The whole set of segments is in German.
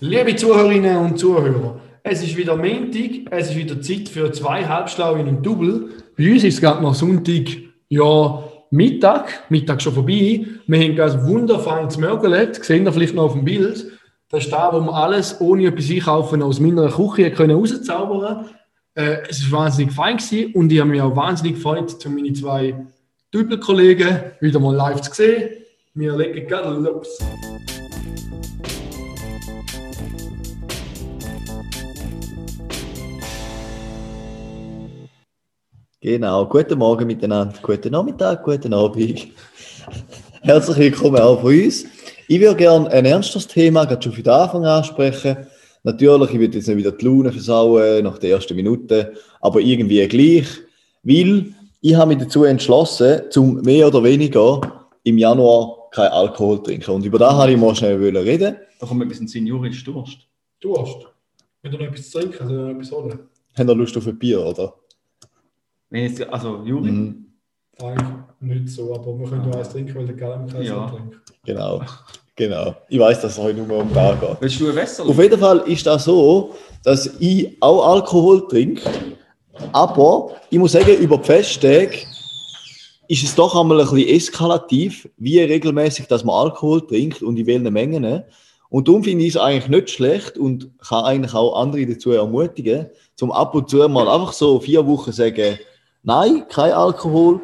Liebe Zuhörerinnen und Zuhörer, es ist wieder Montag, es ist wieder Zeit für zwei Halbschlauen im Double. Bei uns ist es gerade noch Sonntag, ja, Mittag, Mittag schon vorbei. Wir haben ein wundervolles Mörgele, das seht ihr vielleicht noch auf dem Bild. Das ist da, wo wir alles ohne etwas einkaufen aus meiner Küche können rauszaubern äh, Es war wahnsinnig fein gewesen und ich habe mich auch wahnsinnig gefreut, um meine zwei Double-Kollegen wieder mal live zu sehen. Wir legen gerade los. Genau, guten Morgen miteinander, guten Nachmittag, guten Abend. Herzlich willkommen auch von uns. Ich würde gerne ein ernstes Thema gerade schon für den Anfang ansprechen. Natürlich, ich würde jetzt nicht wieder die Laune versauen nach der ersten Minute, aber irgendwie gleich, weil ich habe mich dazu entschlossen, zum mehr oder weniger im Januar kein Alkohol zu trinken. Und über das habe ich mal schnell reden. Da kommt ein bisschen seniorisch Durst. Durst. Wenn du noch etwas zu trinken, also noch etwas holen. Haben ihr Lust auf ein Bier, oder? Wenn jetzt, also Juri, Mhm. Eigentlich nicht so, aber wir können noch eins trinken, weil der Gallen kein Ja. trinkt. Genau, genau. Ich weiß, dass es heute nur um da geht. willst du ein Wässer? Auf jeden Fall ist das so, dass ich auch Alkohol trinke, aber ich muss sagen, über die Festtage ist es doch einmal ein bisschen eskalativ, wie regelmäßig dass man Alkohol trinkt und in welchen Mengen. Und darum finde ich es eigentlich nicht schlecht und kann eigentlich auch andere dazu ermutigen, zum ab und zu mal einfach so vier Wochen sagen, nein, kein Alkohol.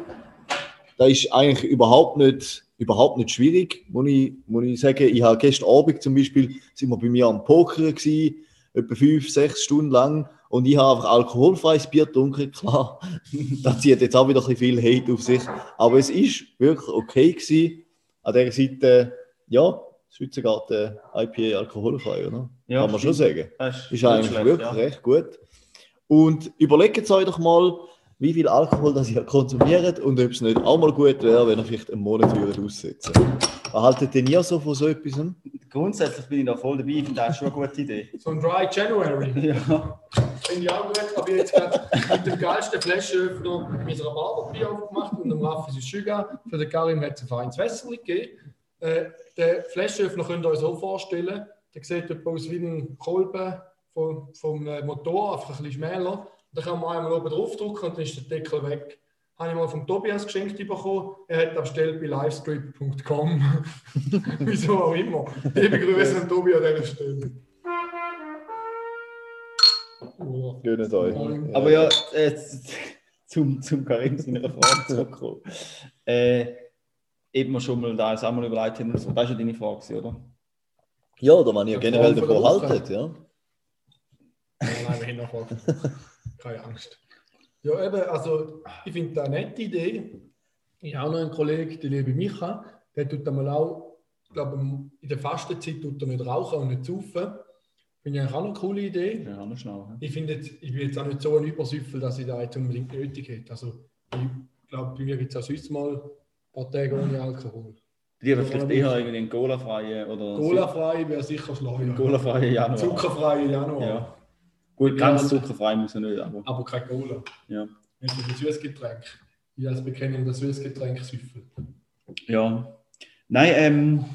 Das ist eigentlich überhaupt nicht, überhaupt nicht schwierig, muss ich, muss ich sagen. Ich habe gestern Abend zum Beispiel, sind wir bei mir am Poker gewesen, etwa fünf, sechs Stunden lang und ich habe einfach alkoholfreies Bier getrunken, klar. das zieht jetzt auch wieder ein bisschen viel Hate auf sich, aber es ist wirklich okay gewesen. An dieser Seite, ja, Schweizer IPA alkoholfrei, oder? Ja, Kann man schon sagen. Das Ist nicht eigentlich schlecht, wirklich ja. recht gut. Und überlegt euch doch mal, wie viel Alkohol das ihr konsumiert und ob es nicht auch mal gut wäre, wenn ihr vielleicht einen Monat würdet aussetzen Was haltet denn ihr so von so etwas? Grundsätzlich bin ich da voll dabei, ich finde das schon eine gute Idee. So ein Dry January. Ja. Finde ich auch gut. Aber jetzt gerade mit dem geilsten Flaschenöffner mit einer Barberbier aufgemacht und einem Raffi Sugar. Für den Karim hat es ein feines Wässer gegeben. Äh, den Flaschenöffner könnt ihr euch so vorstellen. Der sieht etwa aus wie ein Kolben vom, vom äh, Motor, einfach ein bisschen schmäler. Da kann man einmal oben drauf drücken und dann ist der Deckel weg. Habe ich mal vom Tobias geschenkt bekommen. Er hat bestellt bei livescript.com. Wieso auch immer. Liebe Grüße an Tobi an dieser Stelle. Oh. Gönnt euch. Aber ja, äh, zum, zum Karim seiner Frage zurückkommen. Äh, eben wir schon mal da als einmal überlegt haben, das war schon deine Frage, oder? Ja, oder wenn ihr Ja, generell davon haltet, ja. Nein, nein, Keine Angst. Ja, eben, also ich finde das eine nette Idee. Ich habe auch noch einen Kollegen, der liebe Micha, der tut einmal auch, ich glaube, in der Fastenzeit tut er nicht rauchen und nicht saufen. Finde ich eigentlich auch eine coole Idee. Ja, noch schnell. hä? Ich finde jetzt, ich bin jetzt auch nicht so ein Übersüffel, dass ich da jetzt unbedingt nötig hätte. Also ich glaube, bei mir gibt es auch sonst mal ein paar Tage ohne Alkohol. Bei dir vielleicht eher irgendwie einen Cola-freien oder Cola-frei wäre sicher schlau. Cola-freien Januar. Zuckerfrei Januar. Ja. Gut, ganz zuckerfrei muss er nicht, aber Aber kein Cola. ja. Nicht so ein Süßgetränk. Ich als bekennender Süßgetränk-Süffel. Ja. Nein, ähm,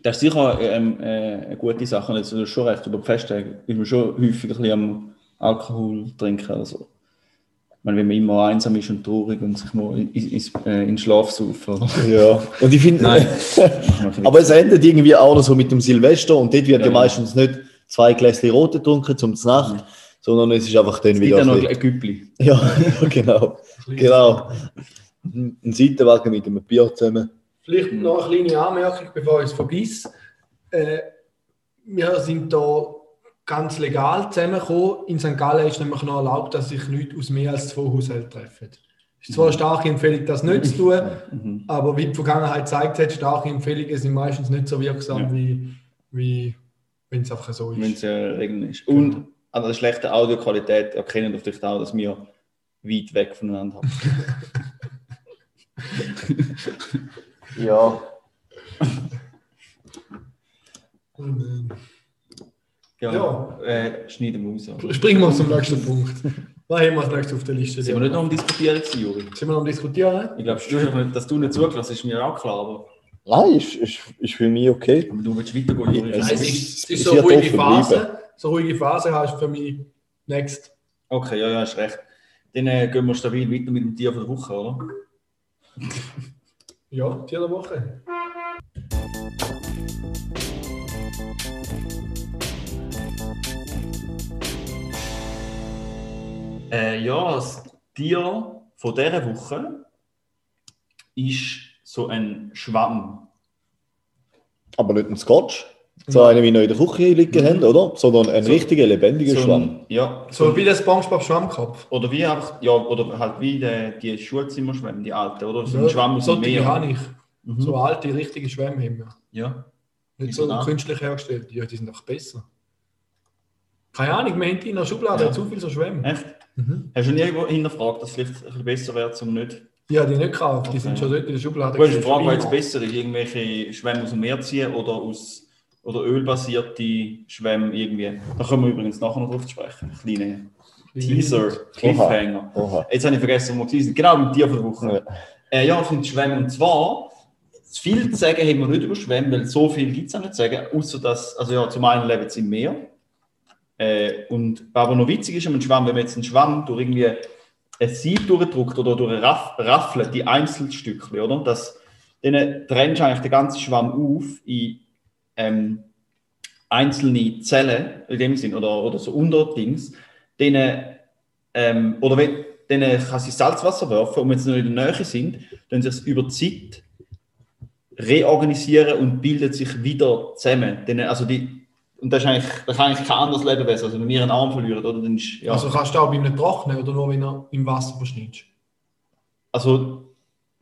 das ist sicher ähm, äh, eine gute Sache. Jetzt, du hast schon recht, über die Festtage ist man schon häufig ein bisschen am Alkohol trinken. Also. Ich meine, wenn man immer einsam ist und traurig und sich mal in, in, äh, in den Schlaf saufen. oder? Ja. Und ich finde, Nein. aber es endet irgendwie auch noch so mit dem Silvester und dort wird ja, Ja, ja. meistens nicht zwei Gläschen Rot getrunken zum Nacht, sondern es ist einfach dann Es gibt wieder. noch ein ein bisschen- Güppli. Ja, genau. Genau. Ein Seitenwagen mit einem Bier zusammen. Vielleicht noch eine kleine Anmerkung, bevor ich es vergesse. Äh, wir sind da ganz legal zusammengekommen. In St. Gallen ist nämlich noch erlaubt, dass sich Leute aus mehr als zwei Haushalten treffen. Es ist zwar eine starke Empfehlung, das nicht zu tun, Mhm. aber wie die Vergangenheit gezeigt hat, starke Empfehlungen sind meistens nicht so wirksam, Ja. wie, wie wenn es einfach so Wenn ist. es äh, Regeln ist. Und an der schlechten Audioqualität erkennen wir vielleicht auch, dass wir weit weg voneinander haben. Ja. Und, Ja, Ja. Äh, schneiden wir raus. springen wir zum nächsten Punkt. Was haben wir als nächstes auf der Liste? Sind wir nicht noch am Diskutieren gewesen, Juri? Sind wir noch am Diskutieren? Ich glaube, dass du nicht zugelassen hast, ist mir auch klar, aber Nein, ist, ist, ist für mich okay. Aber du willst weitergehen. Es Nein, es ist- ist, es es ist so wird ruhige Phase. bleiben. So ruhige Phase heißt für mich next. Okay, ja, ja, hast recht. Dann äh, gehen wir stabil weiter mit dem Tier von der Woche, oder? Ja, Tier der Woche. Äh, ja, das Tier von dieser Woche ist so ein Schwamm. Aber nicht ein Scotch. So einen, wie wir in der Küche liegen haben, oder? Sondern ein So- richtiger, lebendiger So Schwamm. ein, ja, So wie der Spongebob Schwammkopf. Oder wie einfach, ja, oder halt wie die, die Schulzimmerschwämme, die alten, oder? So ein Ja, Schwamm aus so dem Meer. habe ich. Mhm. So alte, richtige Schwämme haben wir. Ja. Nicht so künstlich hergestellt. Ja, die sind doch besser. Keine Ahnung, wir haben die in der Schublade Ja. zu viel so Schwämme. Echt? Mhm. Hast du nie irgendwo hinterfragt, dass es vielleicht ein bisschen besser wäre, zum nicht. Die habe ich nicht gekauft, die Okay. sind schon dort in der Schublade. Du hast die gewesen, Frage, was besser ist, irgendwelche Schwämme aus dem Meer ziehen oder aus oder ölbasierte Schwämme irgendwie. Da kommen wir übrigens nachher noch drauf zu sprechen. Kleine Teaser, Cliffhanger. Oha. Jetzt habe ich vergessen, wo wir waren. Genau, mit der Woche. Ja. Äh, ja, von Schwämmen. Und zwar, viel zu sagen haben wir nicht über Schwämme, weil so viel gibt es auch nicht zu sagen, außer dass, also ja, zum einen leben sie im Meer. Äh, und was aber noch witzig ist, am Schwamm, wenn man jetzt einen Schwamm durch irgendwie ein Sieb durchdruckt oder durch eine Raff, Raffle, die Einzelstückchen, oder? Das, dann trennst du eigentlich den ganzen Schwamm auf in ähm, einzelne Zellen, in dem Sinn, oder, oder so Unterdings, denen, ähm, oder wenn, denen kann sie Salzwasser werfen und wenn sie noch in der Nähe sind, dann es über Zeit reorganisieren und bildet sich wieder zusammen. Denen, also die, und das, ist eigentlich, das kann eigentlich kein anderes Lebewesen. Also wenn wir einen Arm verlieren, oder, dann ist, ja, Also kannst du auch bei einem trocknen oder nur wenn er im Wasser verschnittst. also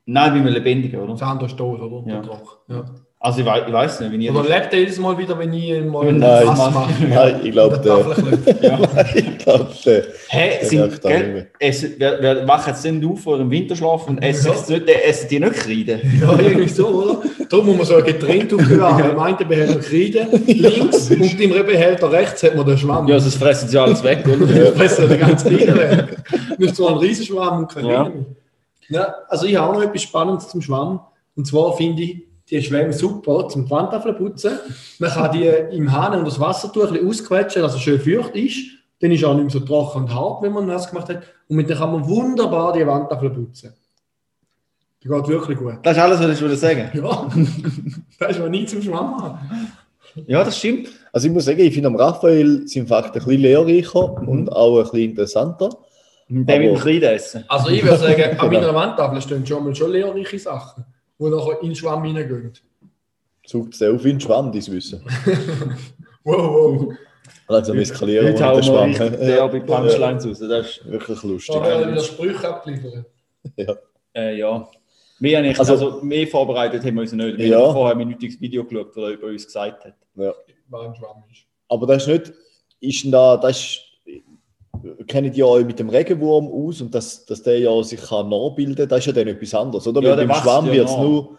nein, wie wir lebendigen, oder? Das andere ist tot, oder? Ja. Der Trock. Ja. Also ich, wei ich weiß nicht, wenn ihr Oder lebt er jedes Mal wieder, wenn ich mal Nein, was mache? Nein, ich glaube, der ja. ich glaube, der, Hä, sind, nicht gell, es, wer, wer wacht jetzt denn auf vor dem Winterschlaf und essen, Ja. jetzt nicht, essen die nicht Kreide? Ja, irgendwie so, oder? Darum muss man so ein getrennt aufbewahren. Im einen Behälter Kreide links und im Behälter rechts hat man den Schwamm. Ja, sonst fressen sie alles weg, oder? Das fressen den ganz Kreide weg. Nicht so ein Riesenschwamm und kein Ja. Ja, also ich habe auch noch etwas Spannendes zum Schwamm. Und zwar finde ich die Schwämme super zum die Wandtafeln putzen. Man kann die im Hahn unter das Wassertuch ein bisschen ausquetschen, dass es schön feucht ist. Dann ist auch nicht mehr so trocken und hart, wenn man nass gemacht hat. Und mit dem kann man wunderbar die Wandtafel putzen. Die geht wirklich gut. Das ist alles, was ich würde sagen. Ja, das ist man nie zum Schwamm haben. Ja, das stimmt. Also ich muss sagen, ich finde am Raphael sind Fakten ein bisschen lehrreicher und auch ein bisschen interessanter. Mit dem Kreide essen. Also ich würde sagen, an meiner Wandtafel stehen schon mal schon lehrreiche Sachen, die nachher in den Schwamm hineingehen. Sucht es auf in den Schwamm, dein Wissen. Wow, wow. Also wir eskalieren wir Schwamm. richtig derbe Punchlines raus. Das ist, Wirklich lustig. Da werden wieder Sprüche abgeliefert. äh, ja. Wir haben nicht, Also- also, mehr vorbereitet haben wir uns nicht. Wir Ja. haben vorher ein minütiges Video geschaut, das er über uns gesagt hat. Ja. Was im Schwamm ist. Aber das ist nicht, ist denn da, das ist, kennen die ja auch mit dem Regenwurm aus und dass, dass der ja sich kann nachbilden kann, das ist ja dann etwas anderes, oder? Ja, Weil beim Schwamm ja wird es nur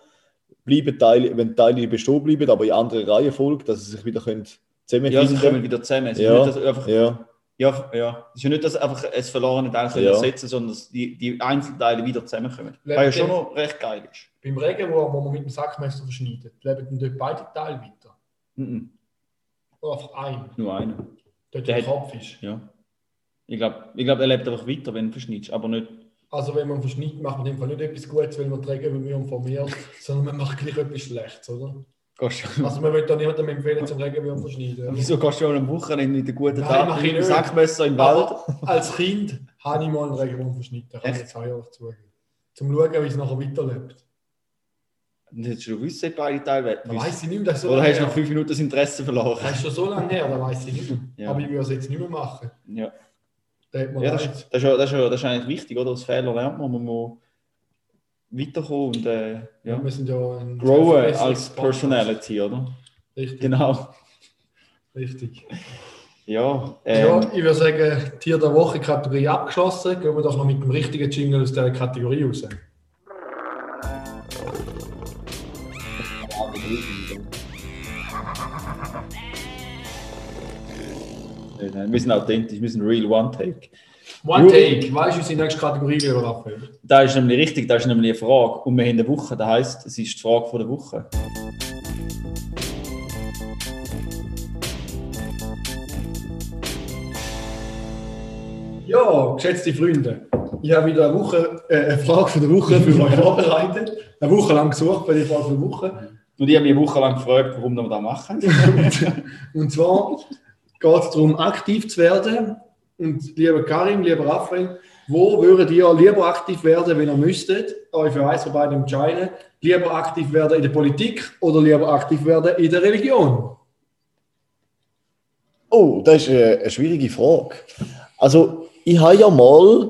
bleiben Teile, wenn Teile bestehen bleiben, aber in anderen Reihenfolge, dass sie sich wieder können zusammenfinden Ja, sie kommen wieder zusammen. Es ist Ja. nicht, dass einfach, Ja, ja, ja. Es ist ja nicht, dass einfach ein verlorenes Teil können Ja. ersetzen sondern dass die, die Einzelteile wieder zusammenkommen. Was ja schon noch recht geil ist. Beim Regenwurm, wo man mit dem Sackmesser verschneidet, leben dann dort beide Teile weiter. Mhm. Oder einfach ein, Nur einer. dort Der der Kopf ist. Ja. Ich glaube, ich glaub, er lebt einfach weiter, wenn du verschneidest, aber nicht. Also wenn man verschneidet, macht man in dem Fall nicht etwas Gutes, weil man die Regenwürmer vermehrt, sondern man macht gleich etwas Schlechtes, oder? Also man will da niemandem empfehlen, zum Regenwürm verschneiden. oder? Wieso gehst du am Wochenende mit einem guten mach mit ich nicht. Sackmesser im Wald? Als Kind habe ich mal einen Regenwurm verschnitten, kann ich Echt? jetzt auch ehrlich zugeben. Zum schauen, wie es nachher weiterlebt. Und hättest du gewusst, dass beide Teile Da weiß ich nicht mehr, das so Oder hast du nach fünf Minuten das Interesse verloren? Das ist schon so lange her, da weiß ich nicht mehr. Ja. Aber ich würde es jetzt nicht mehr machen. Ja, Da ja das, ist, das, ist, ja- das, ist, ja- das ist eigentlich wichtig, oder? Aus Fehlern lernt man, man muss weiterkommen und äh, ja. Wir sind ja ein growen als Personality, oder? Richtig, Genau. richtig. Ja, Ja, ähm, ich würde sagen, Tier der Woche Kategorie abgeschlossen. Gehen wir doch noch mit dem richtigen Jingle aus dieser Kategorie raus. Äh, wir sind authentisch, wir sind real One-Take. One Ju- Take. Weißt du, unsere nächste Kategorie, lieber Raphael? Da ist nämlich richtig, da ist nämlich eine Frage. Und wir haben eine Woche, das heisst, es ist die Frage von der Woche. Ja, geschätzte Freunde, ich habe wieder eine, Woche, äh, eine Frage von der Woche für euch vorbereitet. Eine Woche lang gesucht bei der Frage von der Woche. Und ich habe mich eine Woche lang gefragt, warum wir das machen. Und zwar geht es darum, aktiv zu werden. Und lieber Karim, lieber Raphael, wo würdet ihr lieber aktiv werden, wenn ihr müsstet, euch für eins von beiden entscheiden? Lieber aktiv werden in der Politik oder lieber aktiv werden in der Religion? Oh, das ist eine, eine schwierige Frage. Also, ich habe ja mal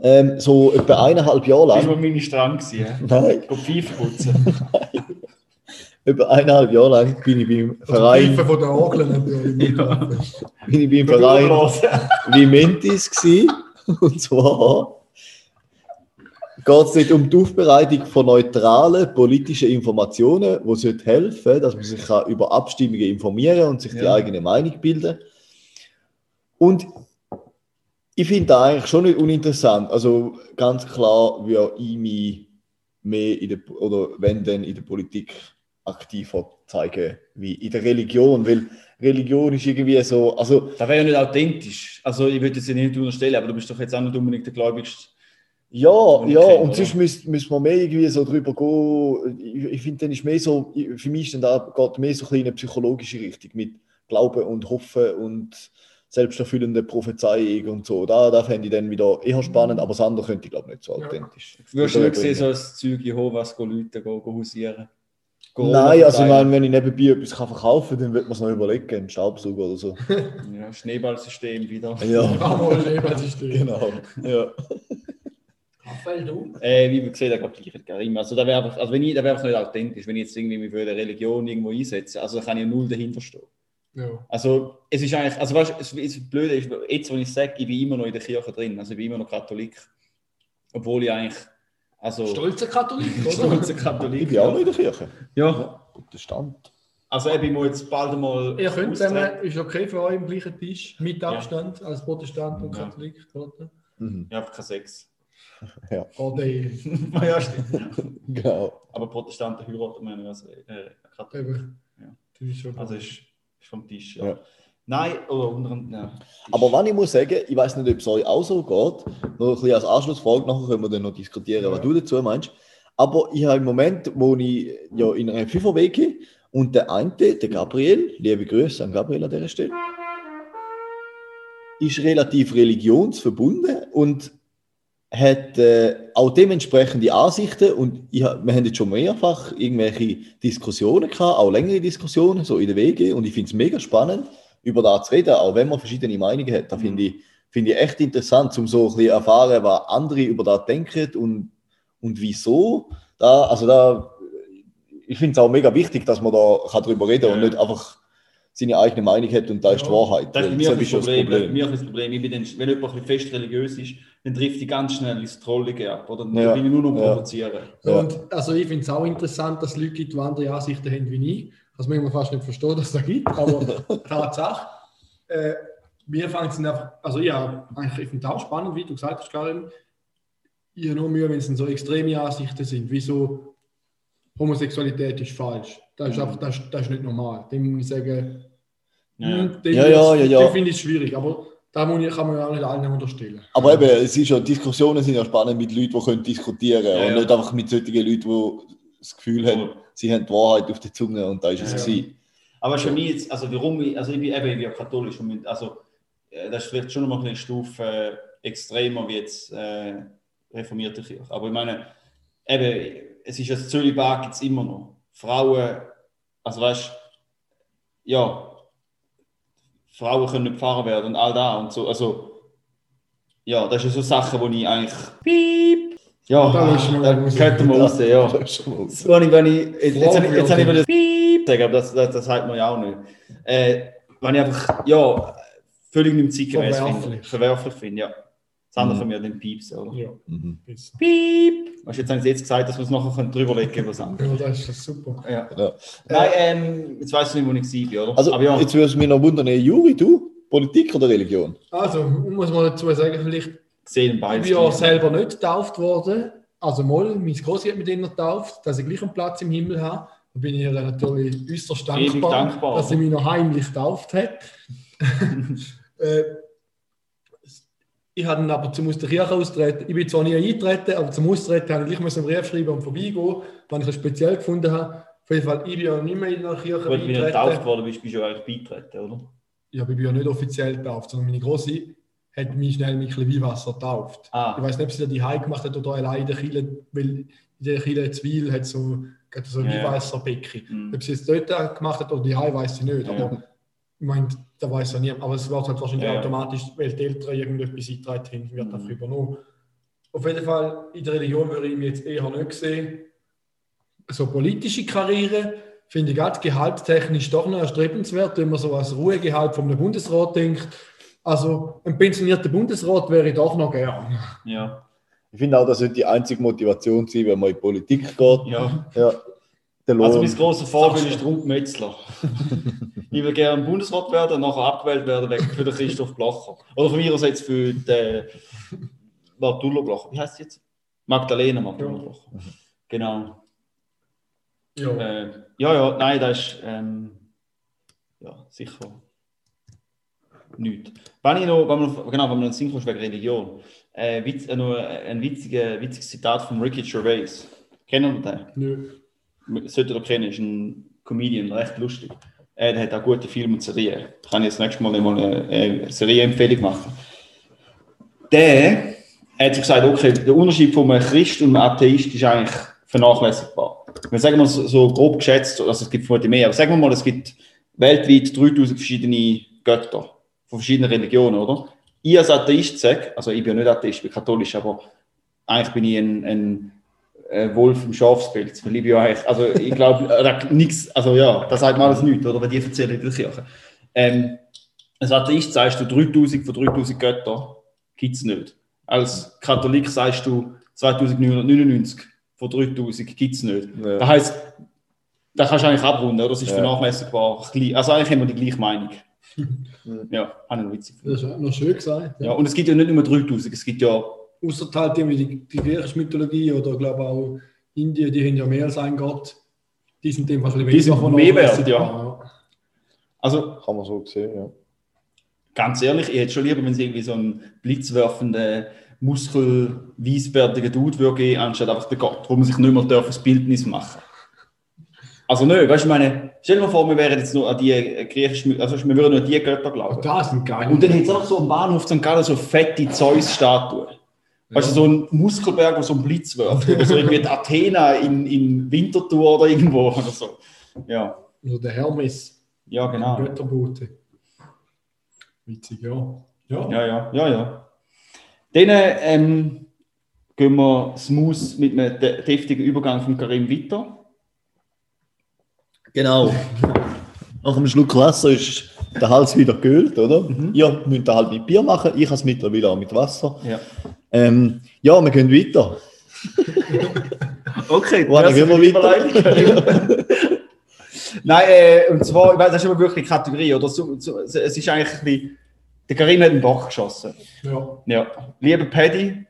ähm, so etwa eineinhalb Jahre Das war lang, meine Strang. nein, Pfeife putzen. etwa eineinhalb Jahre lang bin ich beim Verein, Pfeifen von der bin ich beim Verein wie Mentis gsi und zwar geht es nicht um die Aufbereitung von neutralen politischen Informationen, die sollte helfen, dass man sich kann über Abstimmungen informieren und sich die Ja. eigene Meinung bilden. Und ich finde das eigentlich schon nicht uninteressant. Also ganz klar würde ich mich mehr in der, oder wenn denn in der Politik aktiver zeigen wie in der Religion, weil Religion ist irgendwie so, also Das wäre ja nicht authentisch. Also, ich würde es dir nicht unterstellen, aber du bist doch jetzt auch nicht unbedingt der Gläubigste. Ja, Und ja, kennen, und sonst müsste müsste man mehr irgendwie so drüber gehen. Ich, ich finde, dann ist mehr so, für mich ist dann da, geht mehr so ein bisschen in eine psychologische Richtung mit Glauben und Hoffen und selbsterfüllende Prophezeiung und so. Da, da fände ich dann wieder eher spannend, aber das andere könnte ich glaube nicht so Ja. authentisch. Würdest du nicht sehen, so als Zeug Jehovas go Leute go, go hausieren? Nein, also ich meine, wenn ich nebenbei etwas kann verkaufen kann, dann wird man es noch überlegen, einen Staubsauger oder so. Ja, Schneeballsystem wieder. Ja, Lebenssystem. genau. Ja. Raphael, du? Äh, wie wir gesehen haben, glaube ich, Karim. Also, da wäre einfach, also wenn ich, da wäre einfach nicht authentisch, wenn ich jetzt irgendwie mich für eine Religion irgendwo einsetze. Also, da kann ich null dahinter stehen. Ja. Also, es ist eigentlich, also weißt du, es, es Blöde ist, jetzt, wo ich sage, ich bin immer noch in der Kirche drin, also ich bin immer noch Katholik. Obwohl ich eigentlich, also, Stolzer Katholik, oder? stolzer Katholik. Ich bin auch noch in der Kirche. Ja, Guter Stand. also eben, ich muss jetzt bald einmal. Ihr könnt zusammen, ist okay für euch im gleichen Tisch, mit Abstand, als Protestant und Ja. Katholik, oder? Mhm. Ja, einfach kein Sex. Oder eh, ja, stimmt. Genau. Aber Protestanten heiraten wir nicht als äh, Katholiken. eben. Ja. Also ist, ist vom Tisch, ja. Ja. Nein, oder unter nein. Aber was ich muss sagen, ich weiß nicht, ob es euch auch so geht, noch ein bisschen als Anschlussfrage, nachher können wir dann noch diskutieren, Ja. was du dazu meinst. Aber ich habe im Moment, wo ich ja in einer FIFA-WG und der eine, der Gabriel, liebe Grüße an Gabriel an dieser Stelle, ist relativ religionsverbunden und hat äh, auch dementsprechende Ansichten und ich, wir haben jetzt schon mehrfach irgendwelche Diskussionen gehabt, auch längere Diskussionen, so in der WG und ich finde es mega spannend, über das zu reden, auch wenn man verschiedene Meinungen hat. Das finde ich, finde ich echt interessant, um so ein bisschen erfahren, was andere über das denken und, und wieso. Da, also da, ich finde es auch mega wichtig, dass man da kann drüber reden Ja. und nicht einfach seine eigene Meinung hat und da ist die. Wahrheit. Das ist mir das das Problem. Ist mir das Problem. Ich bin dann, wenn jemand ein bisschen fest religiös ist, dann trifft ich ganz schnell ins Trollige ab. Oder? Dann Ja. bin ich nur noch Ja. provozieren. Ja. Und also ich finde es auch interessant, dass es Leute gibt, die andere Ansichten haben wie ich. Also manchmal fast nicht verstehen, dass es das gibt, aber Tatsache. Äh, wir fangen es einfach, also ja, eigentlich, ich finde es auch spannend, wie du gesagt hast, Karin. Ich habe nur Mühe, wenn es so extreme Ansichten sind, wie so Homosexualität ist falsch. Das ist Mhm. einfach, das, das ist nicht normal. Dem muss ich sagen, Ja. hm, dem Ja, ja, ja, ja. finde ich es schwierig, aber da kann man ja auch nicht allen unterstellen. Aber eben, es ist ja, Diskussionen sind ja spannend mit Leuten, die können diskutieren können Ja, und ja. nicht einfach mit solchen Leuten, die das Gefühl haben, sie haben die Wahrheit auf der Zunge und da ist es Ja. gewesen. Aber für mich jetzt, also warum ich, also ich bin eben ja katholisch und mit, also äh, das ist vielleicht schon noch mal eine Stufe äh, extremer wie jetzt äh, reformierte Kirche. Aber ich meine, eben, es ist ja Zölibat gibt es immer noch. Frauen, also weißt ja, Frauen können nicht Pfarrer werden und all da und so. Also, ja, das ist ja so Sachen, wo ich eigentlich. Piep! Ja, Da raus. könnte man raus, ja. Das ist schon mal so. Wenn ich, wenn ich, jetzt, jetzt, habe ich- jetzt habe ich wieder das Piep sagen, aber das, das, das sagt man ja auch nicht. Äh, wenn ich einfach, ja, völlig nicht zeitgemäß finde. Verwerflich. Finde, ja. Das andere Mhm. können wir dann piepsen, oder? Ja, Mhm. Piep! Weißt du, jetzt haben sie jetzt gesagt, dass wir es nachher können drüber legen können, was anderes. Ja, das ist super. Ja. Ja. Nein, ähm, jetzt weißt du nicht, wo ich war, oder? Also, aber ja, jetzt würde es mich noch wundern, Juri, du? Politik oder Religion? Also, muss man dazu sagen, vielleicht gesehen Ich beides. bin ja selber nicht getauft worden. Also mal, mein Grossi hat mich dann getauft, dass ich gleich einen Platz im Himmel habe. Da bin ich ihr natürlich äußerst dankbar, dankbar. dass sie mich noch heimlich getauft hat. äh, ich habe dann aber zum aus der Kirche austreten. Ich bin zwar nie eingetreten, aber zum Austreten habe ich gleich einen Brief schreiben und vorbeigehen, was ich ein speziell gefunden habe. Auf jeden Fall, ich bin ja nicht mehr in der Kirche Weil du wieder getauft worden bist, bist du ja eigentlich beitreten, oder? Ja, ich bin ja nicht offiziell getauft, sondern meine Grossi hat mich schnell mit ein bisschen Weihwasser getauft. Ah. Ich weiß nicht, ob sie das die Heim gemacht hat oder allein in der Kille, weil in der Kille Zwil hat so, gerade so ein. Weihwasserbecken. Mhm. Ob sie es dort gemacht hat oder die weiß ich nicht. Ja. Aber ich meine, da weiß ja niemand. Aber es wird halt wahrscheinlich Ja. automatisch, weil die Eltern irgendetwas eingetragen haben, wird Mhm. einfach übernommen. Auf jeden Fall, in der Religion würde ich mich jetzt eher nicht sehen. So politische Karriere finde ich gerade gehaltstechnisch doch noch erstrebenswert, wenn man so als Ruhegehalt vom Bundesrat denkt. Also ein pensionierter Bundesrat wäre ich doch noch gern. Ja. Ich finde auch, das sollte die einzige Motivation sein, wenn man in die Politik geht. ja. Ja. Also mein grosses Vorbild ist Trump Metzler. ich will gerne Bundesrat werden und nachher abgewählt werden wegen für den Christoph Blacher. Oder von mir aus jetzt für den Martullo Blacher. Wie heißt sie jetzt? Magdalena Martullo Ja. Blacher. Genau. Ja. Äh, ja, ja, nein, das ist ähm, ja, sicher nichts. Wenn ich noch, wenn wir, genau, wenn wir noch kommst wegen Religion, äh, witz, äh, noch ein witziger, witziges Zitat von Ricky Gervais. Kennen wir den? Nö. sollte ihr kennen, ist ein Comedian, recht lustig. Er hat auch gute Filme und Serien. Kann ich das nächste Mal mal eine, eine Serienempfehlung machen. Der hat sich gesagt, okay, der Unterschied von einem Christ und einem Atheist ist eigentlich vernachlässigbar. Wir sagen mal so, so grob geschätzt, also es gibt vermutlich mehr, aber sagen wir mal, es gibt weltweit 3000 verschiedene Götter von verschiedenen Religionen, oder? Ich als Atheist sage, also ich bin ja nicht Atheist, ich bin katholisch, aber eigentlich bin ich ein, ein äh, Wolf im Schafspelz, weil ich bin ja eigentlich, also ich glaube, äh, nichts, also ja, das sagt man alles nichts, oder? Wenn die erzählen in der Kirche. Ähm, als Atheist sagst du 3000 von 3000 Göttern gibt es nicht. Als Katholik sagst du 2999 von 3000 gibt es nicht. Ja. Das heisst, da kannst du eigentlich abrunden, oder? Das ist Ja. vernachlässigbar. Gleich- Also eigentlich haben wir die gleiche Meinung. Ja, habe ich noch witzig gefunden. Das ist noch schön gesagt. Ja, und es gibt ja nicht nur 3000, es gibt ja Außer halt die, die, die griechische Mythologie oder glaube auch Indien, die haben ja mehr als einen Gott. Die sind dem ein bisschen Die sind weniger mehr wert, vernachlässigbar. Also Kann man so sehen, ja. ganz ehrlich, ich hätte schon lieber, wenn es irgendwie so einen blitzwerfenden, muskelweisbärtigen Dude würde geben, anstatt einfach den Gott, wo man sich nicht mehr darf, ein Bildnis machen Also nö, weißt du, ich meine, stell dir mal vor, wir wären jetzt nur an die äh, griechischen, also wir würden nur an die Götter glauben. Das sind geil. Und dann hätte es auch so am Bahnhof St. Gallen so fette Zeus-Statue. Weißt du, so ein Muskelberg, wo so ein Blitz wirft. Oder so irgendwie Athena in, in Winterthur oder irgendwo oder so. Ja, Also der Hermes, ja, genau. Götterbote. Witzig, ja. Ja, Ja, ja, ja, ja. Dann ähm, gehen wir smooth mit einem de- deftigen Übergang von Karim weiter. Genau. Nach einem Schluck Wasser ist der Hals wieder gekühlt, oder? Ihr müsst halt mit Bier machen, ich habe es mittlerweile auch mit Wasser. Ja. Ähm, ja, wir gehen weiter. Okay, Wo merci gehen wir weiter? Nein, äh, und zwar, ich weiß, das ist aber wirklich eine Kategorie, oder? So, so, es ist eigentlich ein bisschen, der Karim hat einen Bock geschossen. ja. Ja. Lieber Paddy,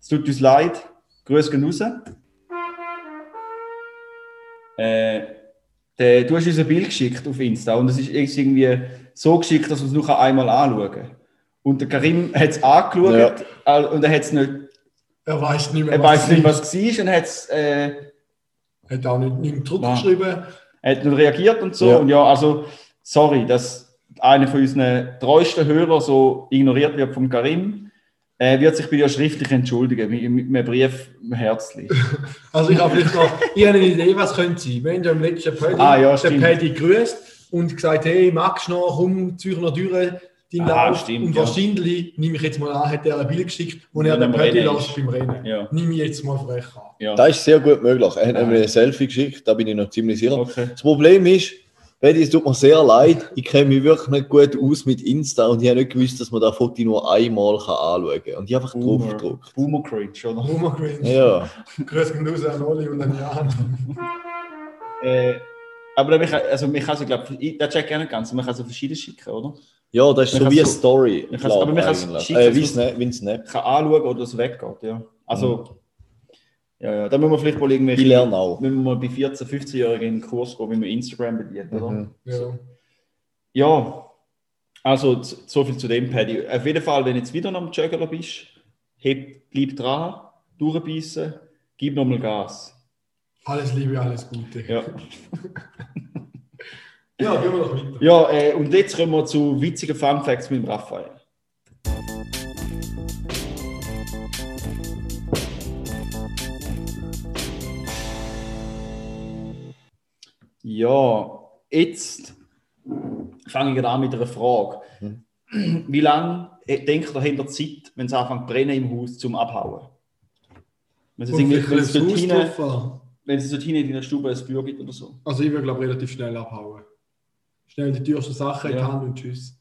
es tut uns leid, Grüße gehen raus. Äh, der, du hast uns ein Bild geschickt auf Insta und es ist irgendwie so geschickt, dass man es nur einmal anschauen kann. Und der Karim hat es angeschaut äh, und er, hat's nicht, Er weiß nicht mehr, er weiß nicht, was es war und hat's, äh, Er hat auch nicht, nicht im Druck Wow. geschrieben. er hat nicht reagiert und so. Ja. Und ja, also, sorry, dass einer von unseren treuesten Hörer so ignoriert wird vom Karim. Er wird sich bei dir schriftlich entschuldigen, mit, einem Brief herzlich. Also ich habe vielleicht noch ich habe eine Idee, was könnte sein. Wir haben ja im letzten Paddy Ah, ja, den stimmt. Paddy gegrüßt und gesagt, hey, magst du noch, komm, noch durch deinen Ah, Lauf. stimmt, und ja. wahrscheinlich, nehme ich jetzt mal an, hat er ein Bild geschickt, wo er den Paddy lässt beim Rennen. Ja. Nehme ich jetzt mal frech an. Ja. Das ist sehr gut möglich. Er hat mir ein Selfie geschickt, da bin ich noch ziemlich sicher. Okay. Das Problem ist, Betty, es tut mir sehr leid, ich kenne mich wirklich nicht gut aus mit Insta und ich habe nicht gewusst, dass man das Foto nur einmal kann anschauen kann. Und ich habe einfach drauf Boomer, gedruckt. Boomer Cringe, oder? Humor Cringe. Ja, Grüß gehen raus an Oli und an Jan. Äh, aber mich, also, mich kann so, glaube ich, das check ich auch nicht ganz. Man kann so verschiedene schicken, oder? Ja, das ist Man so wie eine so- Story. man kann's- aber man kann's eigentlich. schicken, äh, wie so- Snap. Ein Snap. kann anschauen oder es weggeht, ja. Also, ja, ja, da müssen wir vielleicht mal irgendwelche, Ich lerne auch. müssen wir mal bei 14-, 15-Jährigen in den Kurs gehen, wie man Instagram bedient, oder? Mhm. Ja. Ja, also so viel zu dem, Paddy. Auf jeden Fall, wenn du jetzt wieder am Juggler bist, heb, bleib dran, durchbeissen, gib nochmal Gas. Alles Liebe, alles Gute. Ja, Ja, gehen wir doch weiter. ja äh, und jetzt kommen wir zu witzigen Fun Facts mit dem Raphael. Ja, jetzt fange ich gerade an mit einer Frage. Wie lange äh, denkt ihr, ihr Zeit, wenn es anfängt zu brennen im Haus, zum Abhauen? Wenn es irgendwie- wenn es dort hinein- wenn es dort in der Stube ein Feuer gibt oder so. Also ich würde glaube relativ schnell abhauen. Schnell die teuersten Sachen in die Ja. Hand und tschüss.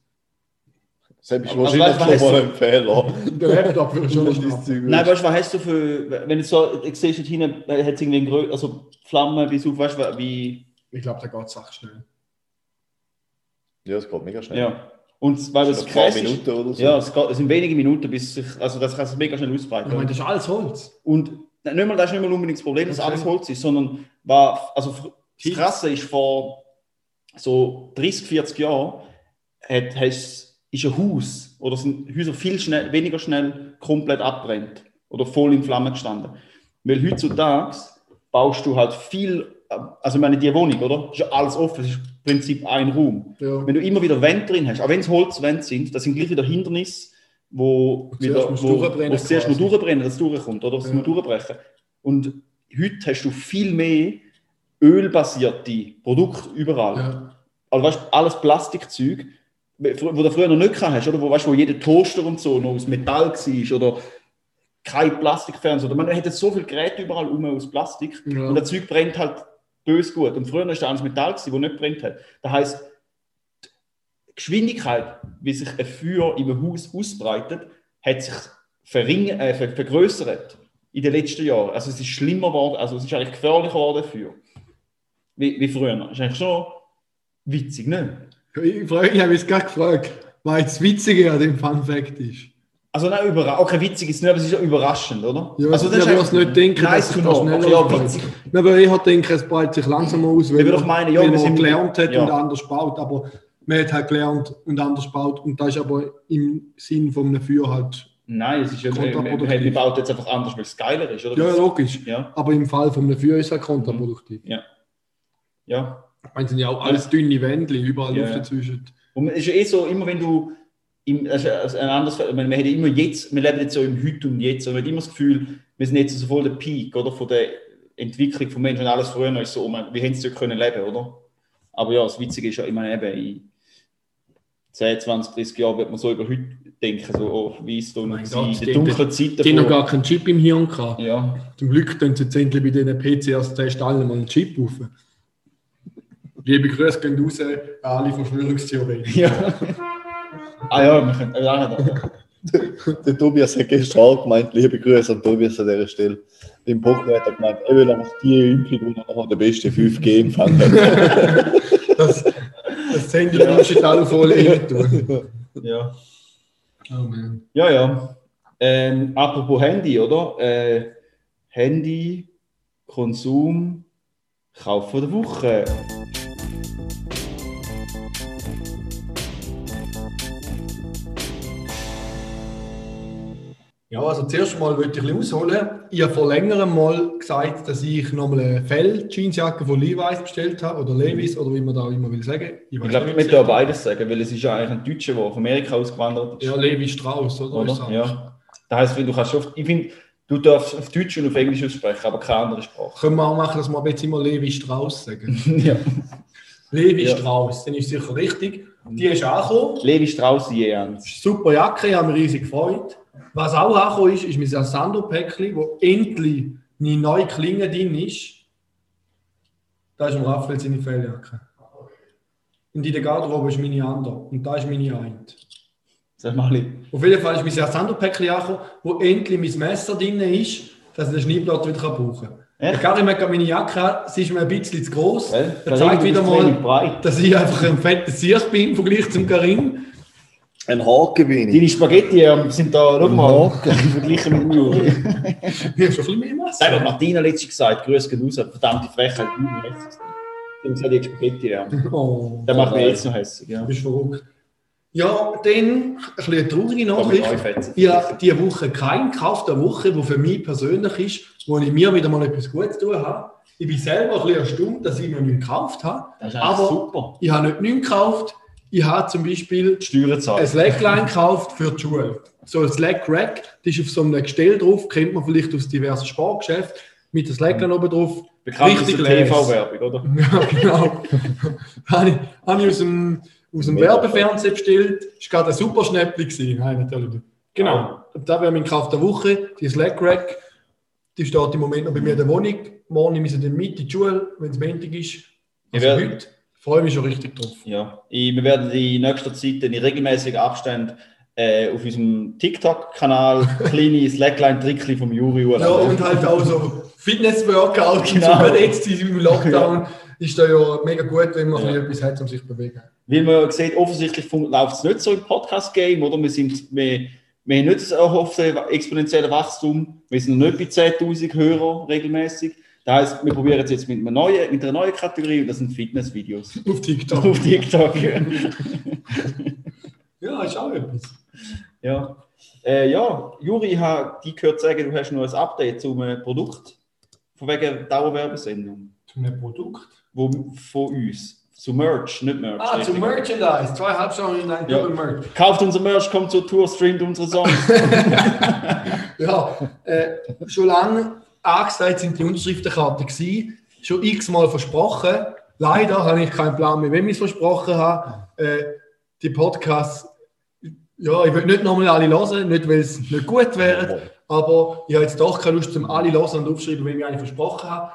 Selbst Also, wahrscheinlich weißt du, schon mal ein Fehler. Der Laptop würde schon noch Dein. Zeug Nein, weißt du, was hast du für, wenn du so, ich sehe dort hinten, hat es irgendwie einen Grö also Flammen bis auf, weißt du, wie, Ich glaube, da geht es echt schnell. Ja, es geht mega schnell. ja. Und weil das ein paar krass ist, Minuten oder so. ja, es, geht, es sind wenige Minuten, bis sich, also das kann sich mega schnell ausbreiten. Ich meine, das ist alles Holz. Und nein, nicht mal, das ist nicht mal unbedingt das Problem, dass alles Holz ist, sondern war, also das. Krasse ist, vor so 30, 40 Jahren hat, ist ein Haus oder sind Häuser viel schnell, weniger schnell komplett abbrennt oder voll in Flammen gestanden. Weil heutzutage baust du halt viel, also ich meine, die Wohnung, oder? Ist ja alles offen, es ist im Prinzip ein Raum. Ja. Wenn du immer wieder Wände drin hast, auch wenn es Holzwände sind, das sind gleich wieder Hindernisse, wo, Und wieder, es zuerst noch quasi. durchbrennen, dass es durchkommt, oder? Dass es Ja. muss durchbrechen. Und heute hast du viel mehr ölbasierte Produkte überall. Ja. Also weißt alles Plastikzeug, wo du früher noch nicht hast, oder? Wo, weißt, wo jeder Toaster und so noch aus Metall war, oder kein Plastikfernseher. Man hat jetzt so viele Geräte überall rum aus Plastik Ja. und das Zeug brennt halt bös gut. Und früher war es alles Metall, das nicht brennt hat. Das heisst, die Geschwindigkeit, wie sich ein Feuer einem Haus ausbreitet, hat sich äh, ver vergrößert in den letzten Jahren. Also es ist schlimmer geworden, also es ist eigentlich gefährlicher geworden für wie, wie früher. Das ist eigentlich schon witzig, ne? Ich, ich habe jetzt gerade gefragt, was das Witzige an dem Fun Fact ist. Also nein, überra okay, witzig ist nicht, aber es ist ja überraschend, oder? Ja, also ich würde es nicht denken, nice dass es know. schneller Okay, ja, witzig. Nein, aber ich denke, es breitet sich langsam aus, weil, man, doch meinen, ja, weil man gelernt hat ja. und anders baut. Aber man hat halt gelernt und anders baut. Und das ist aber im Sinn von einem Feuer halt. Nein, es ist ja, Kontraproduktiv. wir bauen jetzt einfach anders, weil es geiler ist, oder? Ja, logisch. ja, Aber im Fall von einem Feuer ist es halt kontraproduktiv. ja. Ich meine, es sind ja auch alles dünne Wändchen, überall Ja, Luft ja. dazwischen. Und es ist ja eh so, immer wenn du, im, also ein anderes, ich meine, wir, haben immer jetzt, wir leben jetzt so im Heute und Jetzt, und man hat immer das Gefühl, wir sind jetzt so voll der Peak, oder, von der Entwicklung von Menschen und alles früher noch ist so, oh wir hätten es ja können leben, oder? Aber ja, das Witzige ist ja, ich meine, eben, in 10, 20, 30 Jahren wird man so über heute denken, so, oh, wie ist da noch gewesen, Gott, in der dunklen Zeit Die noch gar keinen Chip im Hirn gehabt. Ja, Zum Glück tun sie jetzt endlich bei diesen PCRs-Tests alle mal einen Chip auf. Liebe Grüße gehen raus alle Verschwörungstheoretiker. ja. ah ja, wir können, ja, ja, Der Tobias hat gestern auch gemeint, liebe Grüße an Tobias an dieser Stelle. Beim Poker hat er gemeint, er will einfach die Impfung, die noch der beste 5G-Empfang hat. Das, das Handy musst du alle voll tun. ja. Oh man. Ja, ja. Ähm, apropos Handy, oder? Äh, Handy, Konsum, Kauf von der Woche. Ja, also zuerst mal wollte ich ein bisschen ausholen. Ich habe vor längerem mal gesagt, dass ich nochmal eine Fell-Jeansjacke von Levi's bestellt habe, oder Levi's, oder wie man da immer will sagen. weiß Ich glaube, wir dürfen beides sagen, weil es ist ja eigentlich ein Deutscher, der von Amerika ausgewandert ist. Ja, Levi Strauss, oder? Oder? das Ja. Das heisst, du kannst oft, ich finde, du darfst auf Deutsch und auf Englisch aussprechen, aber keine andere Sprache. Können wir auch machen, dass wir jetzt immer Levi Strauss sagen. ja. Levi Ja. Strauss, dann ist sicher richtig. Die ist angekommen. Levi Strauss, je ernst. Super Jacke, ich habe mich riesig gefreut. Was auch angekommen ist, ist mein Sandro-Päckchen, wo endlich meine neue Klinge drin ist. Da ist im Raphael seine Felljacke. Und in der Garderobe ist meine andere. Und da ist meine eine. Sag mal, Auf jeden Fall ist mein Sandro-Päckchen angekommen, wo endlich mein Messer drin ist, dass ich den Schneeblatt wieder brauchen kann. Der? Karim hat meine Jacke an, sie ist mir ein bisschen zu groß. Er zeigt wieder mal, dass ich einfach ein fetter Siers bin im Vergleich zum Karim. Ein Haken bin ich. Deine Spaghetti ähm, sind da, schau mal, verglichen mit dem Juri. Ich habe schon bisschen mehr Masse. Das hat Martina letztens gesagt, grüß geht raus, verdammte Frechheit. Sie haben gesagt, die Spaghetti, ja. Oh, Der macht mich jetzt noch hässlich, ja. du bist verrückt. Ja, dann ein bisschen eine traurige Nachricht. Ich habe diese Woche keinen gekauft, eine Woche, die für mich persönlich ist, wo ich mir wieder mal etwas Gutes zu tun habe. Ich bin selber ein bisschen erstaunt, dass ich mir nichts gekauft habe. Das ist Aber- super. Ich habe nicht nichts gekauft. Ich habe zum Beispiel ein. Slackline gekauft für die Schule. So ein Slack Rack, das ist auf so einem Gestell drauf, kennt man vielleicht aus diversen Sportgeschäften, mit einem Slackline oben drauf. Bekannt richtig. TV-Werbung, oder? Ja, genau. habe ich, habe ich aus dem, aus dem. Werbefernsehen bestellt. Das war gerade ein super gewesen. Nein, natürlich nicht. Genau. Und da wäre mein Kauf der Woche. Die Slack Rack, die steht im Moment noch bei mir in der Wohnung. Morgen müssen wir dann mit in die Schule, wenn es Montag ist. Also Ich werde- heute. Freue mich schon richtig drauf. Ja. Ich, wir werden in nächster Zeit in regelmäßigen Abständen äh, auf unserem TikTok-Kanal kleine Slackline-Trickli vom Juri Ja, und halt auch so Fitness-Workout. Genau. So, jetzt im Lockdown ist da ja mega gut, wenn man Ja. ja. etwas hat, um sich zu bewegen. Weil man sieht, offensichtlich läuft es nicht so im Podcast-Game, oder? Wir, sind, wir, wir haben nicht das erhoffte exponentielle Wachstum. Wir sind noch nicht bei 10.000 Hörer regelmäßig. Das heißt, wir probieren es jetzt mit, einer neuen, mit einer neuen Kategorie und das sind Fitnessvideos. Auf TikTok. Auf TikTok. Ja, ist auch etwas. ja. Äh, ja, Juri, ich habe die gehört sagen, du hast noch ein Update zu einem Produkt. Von wegen Dauerwerbesendung. Zu einem Produkt. Wo, von uns. Zu Merch, nicht Merch. Ah, richtig. Merchandise. Zweieinhalb Stunden in einem Ja. Double Merch. Kauft unser Merch, kommt zur Tour, streamt unsere Songs. Ja, äh, schon lange angesagt sind die Unterschriftenkarten gewesen. Schon x-mal versprochen. Leider habe ich keinen Plan mehr, wem ich es versprochen habe. Äh, die Podcasts, ja, ich will nicht nochmal alle hören, nicht weil es nicht gut wäre, aber ich habe jetzt doch keine Lust, um alle hören und aufschreiben, wie ich eigentlich versprochen habe.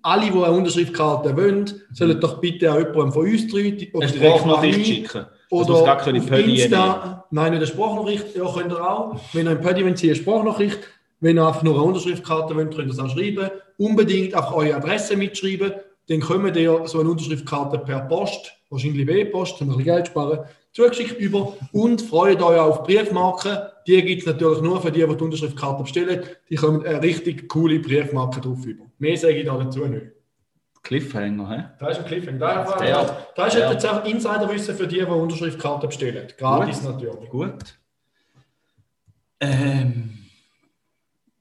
Alle, die eine Unterschriftkarte wollen, sollen doch bitte auch jemandem von uns drei oder Eine direkt Sprachnachricht schicken. oder gar auf nehmen. Insta, nein, nicht eine Sprachnachricht, ja, könnt ihr auch. Wenn ihr ein Pödi wollt, eine Sprachnachricht. Wenn ihr einfach nur eine Unterschriftkarte wollt, könnt ihr das auch schreiben. Unbedingt einfach eure Adresse mitschreiben. Dann kommen ihr so eine Unterschriftkarte per Post, wahrscheinlich B-Post, um ein bisschen Geld zu sparen, zugeschickt über. Und freut euch auf Briefmarken. Die gibt es natürlich nur für die, die die Unterschriftkarte bestellen. Die kommen eine richtig coole Briefmarke drauf über. Mehr sage ich da dazu nicht. Cliffhanger, hä? Da ist ein Cliffhanger. Da, da, Der- da ist jetzt auch Insiderwissen für die, die Unterschriftkarten bestellen. Gratis natürlich. Gut. Ähm.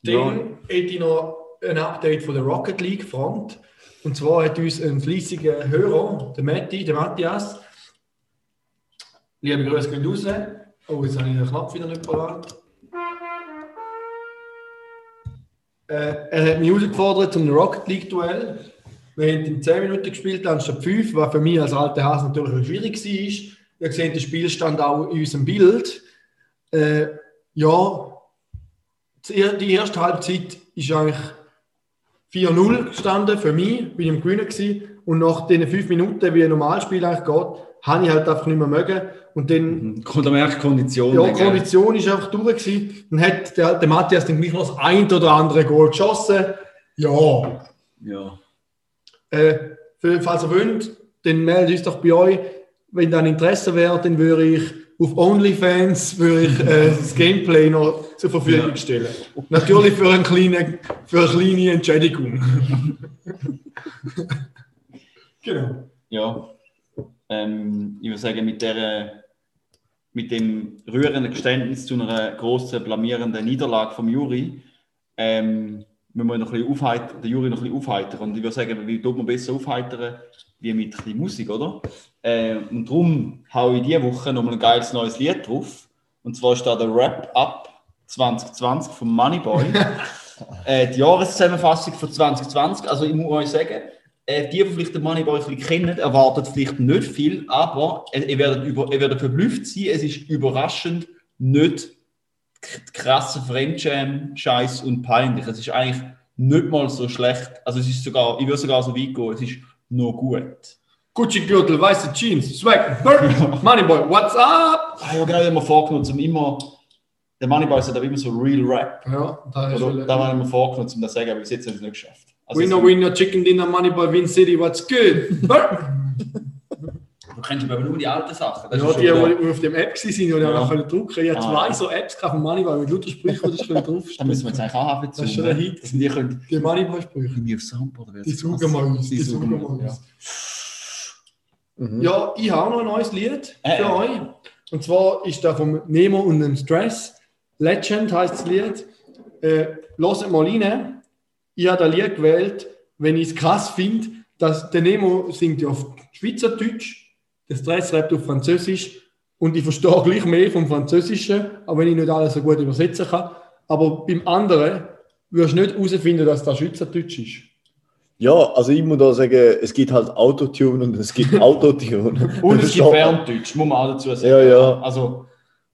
Dann Ja, hätte ich noch ein Update von der Rocket League Front. Und zwar hat uns ein fleissiger Hörer, der Matti, der Matthias, liebe Grüße gehen raus. Oh, jetzt habe ich den Knopf wieder nicht parat. Äh, er hat mich herausgefordert zum Rocket League Duell. Wir haben in 10 Minuten gespielt, anstatt 5, was für mich als alter Hase natürlich schwierig war. Ihr seht den Spielstand auch in unserem Bild. Äh, ja, die erste Halbzeit ist eigentlich 4-0 gestanden für mich, bin ich am Gewinnen gewesen. Und nach den 5 Minuten, wie ein Normalspiel eigentlich geht, habe ich halt einfach nicht mehr mögen. Und dann Kommt am merkt Kondition. ja, die Kondition ist einfach durch. Gewesen. Dann hat der, der Matthias dann gleich noch das ein oder andere Goal geschossen. Ja, Ja. äh, falls ihr wollt, dann meldet uns doch bei euch. Wenn dann Interesse wäre, dann würde ich auf OnlyFans würde ich, äh, das Gameplay noch zur Verfügung Ja. stellen. Natürlich für eine kleine, für eine kleine Entschädigung. genau. Ja. Ähm, ich würde sagen, mit, der, mit dem rührenden Geständnis zu einer grossen, blamierenden Niederlage vom Juri, ähm, müssen wir noch ein bisschen aufheitern, den Juri noch ein bisschen aufheitern. Und ich würde sagen, wie tut man besser aufheitern, wie mit ein Musik, oder? Äh, und darum haue ich diese Woche nochmal ein geiles neues Lied drauf. Und zwar ist da der Wrap-Up 2020 von Moneyboy. äh, die Jahreszusammenfassung von 2020. Also ich muss euch sagen, äh, die, die vielleicht den Moneyboy ein bisschen kennen, erwartet vielleicht nicht viel, aber äh, ihr werdet, über, ihr werdet verblüfft sein. Es ist überraschend nicht krasser Fremdscham-Scheiß und peinlich. Es ist eigentlich nicht mal so schlecht. Also es ist sogar, ich würde sogar so weit gehen, es ist noch gut. Gucci-Gürtel, weiße Jeans, Swag, Bird, Moneyboy, what's up? Ah, genau, ich habe mir vorgenommen, um immer, der Moneyboy sagt aber immer so Real Rap. Ja, da ist Oder, da habe ich mir vorgenommen, um das zu sagen, aber bis jetzt haben es nicht geschafft. Also Winner, winner, chicken dinner, Moneyboy, Win City, what's good? Bird. Du kennst aber nur die alten Sachen. Das Ja, die, wieder- die auf dem App waren, die ich Ja. können drucken Ich hatte Ah. zwei so Apps von Moneyboy mit lauter Sprüchen, die ich Da draufstehen müssen wir jetzt eigentlich auch haben. Das ist schon ein Hit. Dass wir die können. Die. Irgendwie auf werden. Die suchen wir uns. Die Die wir, ja. uns. Mhm. Ja, ich habe noch ein neues Lied Äh, für äh. euch. Und zwar ist der vom Nemo und dem Stress. Legend heißt das Lied. Äh, Hört mal rein. Ich habe das Lied gewählt, wenn ich es krass finde, dass der Nemo singt ja auf Schweizerdeutsch, der Stress rappt auf Französisch und ich verstehe gleich mehr vom Französischen, auch wenn ich nicht alles so gut übersetzen kann. Aber beim anderen wirst du nicht herausfinden, dass das Schweizerdeutsch ist. Ja, also ich muss da sagen, es gibt halt Autotune und es gibt Autotune. Und es Das gibt ist Berndeutsch, muss man auch dazu sagen. Ja, ja. Also,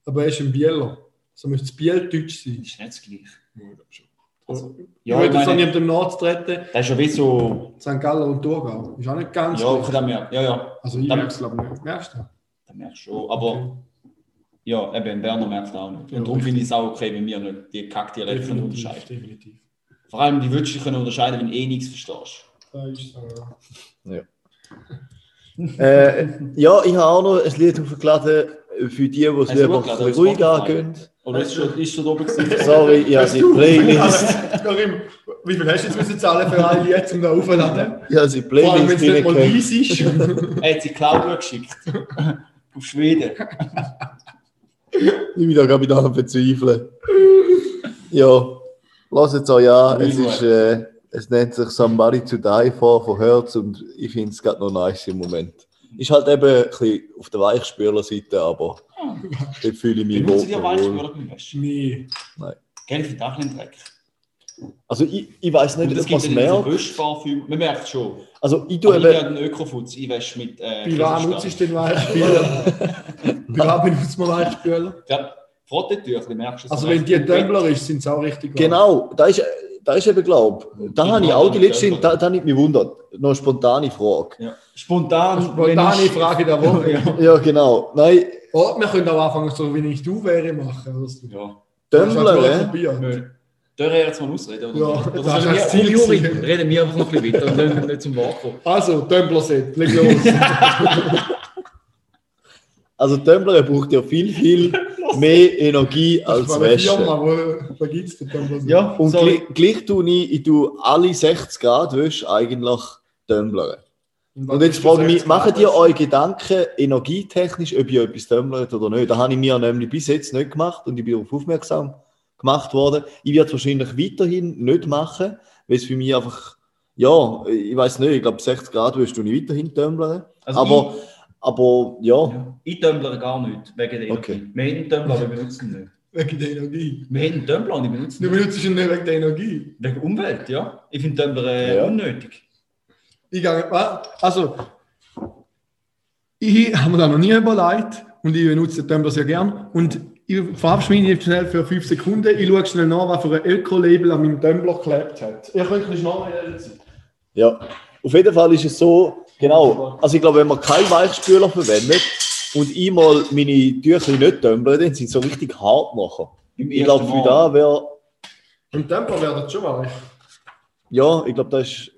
Aber er ist ein Bieler. So müsste es Bieldeutsch sein. das ist nicht das Gleiche. Also, Ja, ich ich würde jetzt nicht dem nachzutreten. Das ist ja wie so. St. Gallen und Thurgau. Ist auch nicht ganz Ja, dem her. Ja, ja. Also ich merke es glaube ich nicht. Merkst du? Das merkst du schon. Aber ja, eben, in Berner merkt es auch nicht. Und Ja, darum finde ich es auch okay, wenn wir nicht die Kackdialekte unterscheiden definitiv. Vor allem die Wünsche können unterscheiden, wenn du eh nichts verstehst. Da ist so, ja. Äh, ja, ich habe auch noch ein Lied aufgeladen für die, die es du lieber ruhig angehen. Oder ist schon, ist schon oben gewesen? Sorry, ich habe die Playlist, wie viel hast du jetzt müssen zahlen für ein Lied, um da aufzuladen? ich habe die Vor allem, wenn Playlist es nicht mal weiss ist. Er hat sie Cloud geschickt. Auf Schweden. Ich bin da gerade wieder am Verzweifeln. Ja, lass jetzt euch an. Es, ist, äh, es nennt sich Somebody to Die For von Hertz und ich finde es gerade noch nice im Moment. Ist halt eben ein bisschen auf der Weichspüler-Seite, aber dort fühle ich mich Benutzt ihr wohl. Weichspüler beim Waschen? Nee. Gell, ich finde auch ein Dreck. Also ich, ich weiß nicht, es ob man es merkt. Man merkt es schon. Also ich tue Aber ich habe einen Ökofutz. Ich wäsche mit äh, Bei wem nutzt du den Weichspüler? Bei wem benutzt man Weichspüler? Ja, Frottetüchli merkst du. so Also wenn die. Tumbler ist, sind sie auch richtig gut. genau, da ist, da ist eben, glaube da Ich habe ich auch die letzte, da, da habe ich mich wundert. Noch eine spontane Frage. Ja. Spontan. Spontane Frage der Woche. Ja. Ja, genau. Nein, Oh, wir können auch anfangen, so wie ich du wäre, machen. Oder so. Ja. Dömmler, Das ist halt probiert. Nö. Dürfen wir jetzt mal ausreden? Oder? Ja, oder das ist reden das wir, Ziel oh, Juri, reden wir einfach noch ein bisschen weiter und dann nicht zum Wort kommen. Also, Tumbler-Set, leg los. Also Tumbler braucht ja viel, viel mehr Energie als Das Wäsche. Firma, wo, da gibt es den Tumbler-Set. Ja, Und gleich, gleich tue ich, ich tue alle 60 Grad Wäsche eigentlich Tumblern. Und jetzt frage ich mich, macht ihr euch Gedanken energietechnisch, ob ihr etwas tummlert oder nicht? Da habe ich mir nämlich bis jetzt nicht gemacht und ich bin darauf aufmerksam gemacht worden. Ich werde es wahrscheinlich weiterhin nicht machen, weil es für mich einfach, ja, ich weiß nicht, ich glaube 60 Grad wirst du nicht weiterhin tummlern. Also aber, aber ja, Ja. Ich dömblere gar nicht, wegen der Energie. Okay. Wir haben aber wir benutzen ihn nicht. Wegen der Energie. Wir haben einen Tumbler und ich benutze Du ihn nicht. benutzt ihn nicht wegen der Energie. Wegen Umwelt, ja. Ich finde Tumbler äh, Ja. unnötig. Ich gehe, also, ich habe mir da noch nie überlegt und ich benutze den Tumbler sehr gern. Und ich verabschiede mich schnell für 5 Sekunden. Ich schaue schnell nach, was für ein Öko-Label an meinem Tumbler geklebt hat. Ihr könnt nicht schnell sein. ja. Auf jeden Fall ist es so, genau, also ich glaube, wenn man keinen Weichspüler verwendet und ich mal meine Tücher nicht tumbler, dann sind sie so richtig hart nachher. Im Ich glaube, für da wäre, Im Tumbler wäre das schon weich. ja, ich glaube, das ist,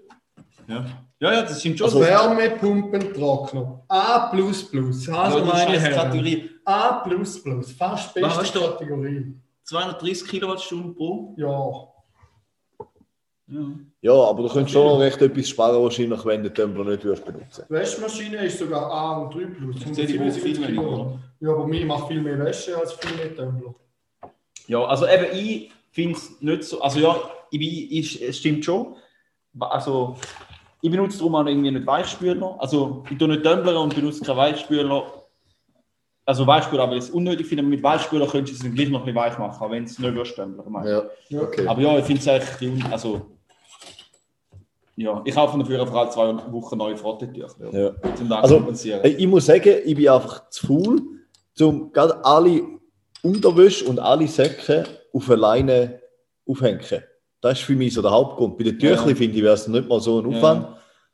Ja. Ja, ja, das stimmt schon. Also- Wärmepumpentrockner. A. Also meine. Kategorie. A. Fast Was beste du? Kategorie. 230 Kilowattstunden pro. Ja. Ja. ja, aber du könntest schon noch recht etwas sparen, wahrscheinlich, wenn du den Tumbler nicht würdest benutzen. Die Wäschmaschine ist sogar A und 3 plus. Ich sehe die Woche viel 175 weniger, oder? Ja, aber mir macht viel mehr Wäsche als viel mehr Tumbler. Ja, also eben, ich finde es nicht so. Also ja, ich, ich, es stimmt schon. Also, ich benutze darum auch irgendwie nicht Weichspüler. Also, ich tue nicht Tumblern und benutze keinen Weichspüler. Also, Weichspüler, aber es unnötig finde, mit Weichspüler könntest du es gleich noch ein bisschen weich machen, wenn es nicht würdest ich. Ja, okay. Aber ja, ich finde es eigentlich. un- Also, ja, ich kaufe dafür einfach alle zwei Wochen neue Frottetücher. Ja. Das Also, Ich muss sagen, ich bin einfach zu faul, um gerade alle Unterwäsche und alle Säcke auf alleine aufhängen. Das ist für mich so der Hauptgrund. Bei den Tüchern Ja. finde ich, wäre es nicht mal so ein Ja. Aufwand.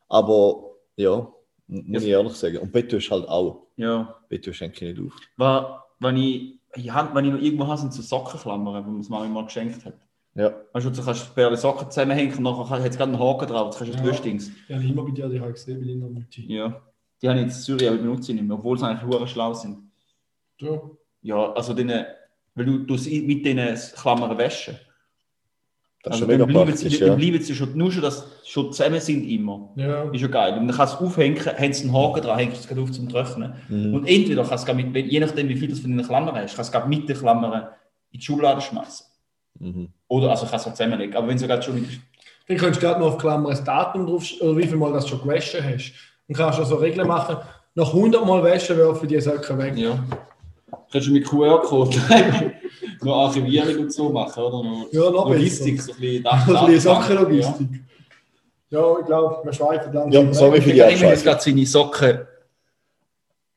Aber ja, muss Ja. ich ehrlich sagen. Und Bettwäsche halt auch. ja. Bettwäsche hänge ich nicht auf. Wa- Wenn ich, ich hab- wenn ich noch irgendwo habe, sind so Sockenklammern, die mir das Mami mal geschenkt hat. Ja. Weißt du, du kannst per Socken zusammenhängen und nachher hat es gerade einen Haken drauf, das kannst du Ja. ja. Wäschdings. Ja, immer bei dir, die habe ich gesehen, bei deiner Mutti. Ja. Die habe ich jetzt in Zürich, aber ich benutze sie nicht mehr, obwohl sie eigentlich hure schlau sind. Ja. Ja, also denen, weil du, du sie mit diesen Klammern wäschen. Das ist Also schon dann mega bleiben praktisch, dann ja. bleiben sie schon, nur schon, dass sie schon zusammen sind immer. Ja. Ist ja geil. Und dann kannst du es aufhängen, haben sie einen Haken dran, hängst du es gerade auf zum Trocknen. Mhm. Und entweder kannst du es mit, je nachdem, wie viel das von deinen Klammern hast, kannst du es mit den Klammern in die Schublade schmeißen. Mhm. Oder also kannst du auch zusammenlegen. Aber wenn du gerade schon mit Dann kannst du gerade noch auf Klammer das Datum drauf, oder wie viel Mal das du schon gewaschen hast. Und kannst also Regeln machen, nach 100 Mal waschen werfen die Socken weg. Ja. Kannst du mit QR-Code noch Archivierung und so machen, oder? Noch Ja, noch Logistik, besser. so ein bisschen Also ein bisschen Sockenlogistik. Ja. ich glaube, wir schweifen langsam. Ja, sorry für die Ja. Ich habe gerade seine Socken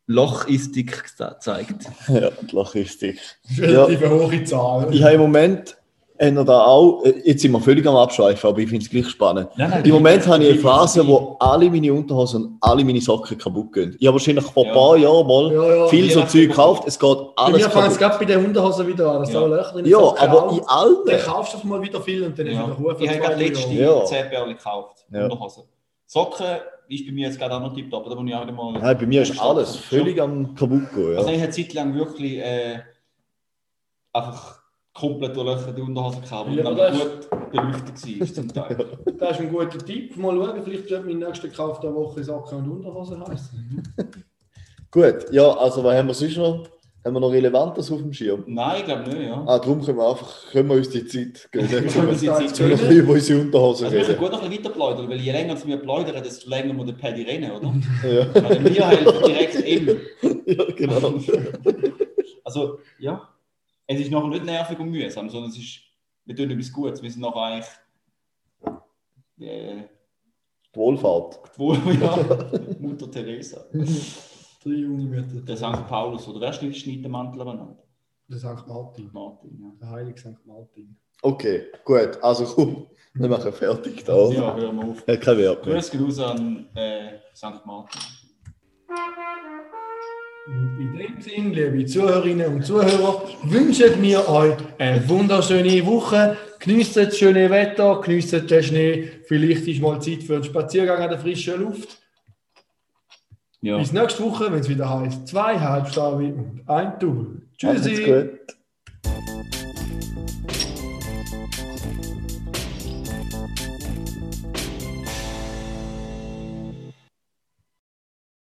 Lochistik gezeigt. Ja, die Logistik. Das ist eine relativ hohe Zahl. Ich habe im Moment äh, noch da auch, äh, jetzt sind wir völlig am Abschweifen, aber ich finde es gleich spannend. Nein, nein, Im Moment habe ich eine Phase, wo alle meine Unterhosen und alle meine Socken kaputt gehen. Ich habe wahrscheinlich vor ein Ja. paar Jahren mal Ja, ja. viel so. Zeug gekauft, es geht Bei alles mir fängt es kaputt. gerade bei den Unterhosen wieder an, dass Ja. da Löcher drin Ja, aber in Dann allen. kaufst du auf mal wieder viel und dann ist wieder Ruhe Ich habe gerade letzte. Ja. 10 Bärle gekauft. Ja. Unterhosen. Socken ist bei mir jetzt gerade auch noch tiptop, da muss ich auch wieder mal. Nein, bei mir ist alles völlig am kaputt gehen. Also ich habe eine Zeit lang wirklich äh, einfach komplett Unterhosen gehabt, die Ja, dann das- gut beleuchtet war zum Teil. Das ist ein guter Tipp. Mal schauen, vielleicht wird mein nächster Kauf der Woche Socken und Unterhosen heißen. Gut, ja, also was haben wir sonst noch? Haben wir noch Relevantes auf dem Schirm? Nein, ich glaube nicht, ja. Ah, darum können wir einfach, können wir uns die Zeit geben. Wir Können wir uns die Zeit gönnen. über unsere Unterhosen Also wir können reden. gut noch ein bisschen weiter plaudern, weil je länger wir plaudern, desto länger muss der Paddy rennen, oder? Ja, Also wir helfen direkt ihm. ja genau. Also, ja. Es ist nachher nicht nervig und mühsam, sondern es ist, wir tun etwas Gutes. Wir sind nachher eigentlich äh, Die Wohlfahrt. wohl, ja, Mutter Teresa. Drei junge Mütter. Der St. Paulus, oder wer schneidet den Mantel aneinander? Der St. Martin. Martin, ja. Der heilige St. Martin. Okay, gut. Also komm, wir machen fertig da. Ja, hören wir auf. Hat keinen Wert mehr. Grüß raus an äh, St. Martin. In dem Sinne, liebe Zuhörerinnen und Zuhörer, wünschen wir euch eine wunderschöne Woche. Genießt das schöne Wetter, genießt den Schnee. Vielleicht ist mal Zeit für einen Spaziergang an der frischen Luft. Ja. Bis nächste Woche, wenn es wieder heißt, zwei Halbstabe und ein Double. Tschüssi.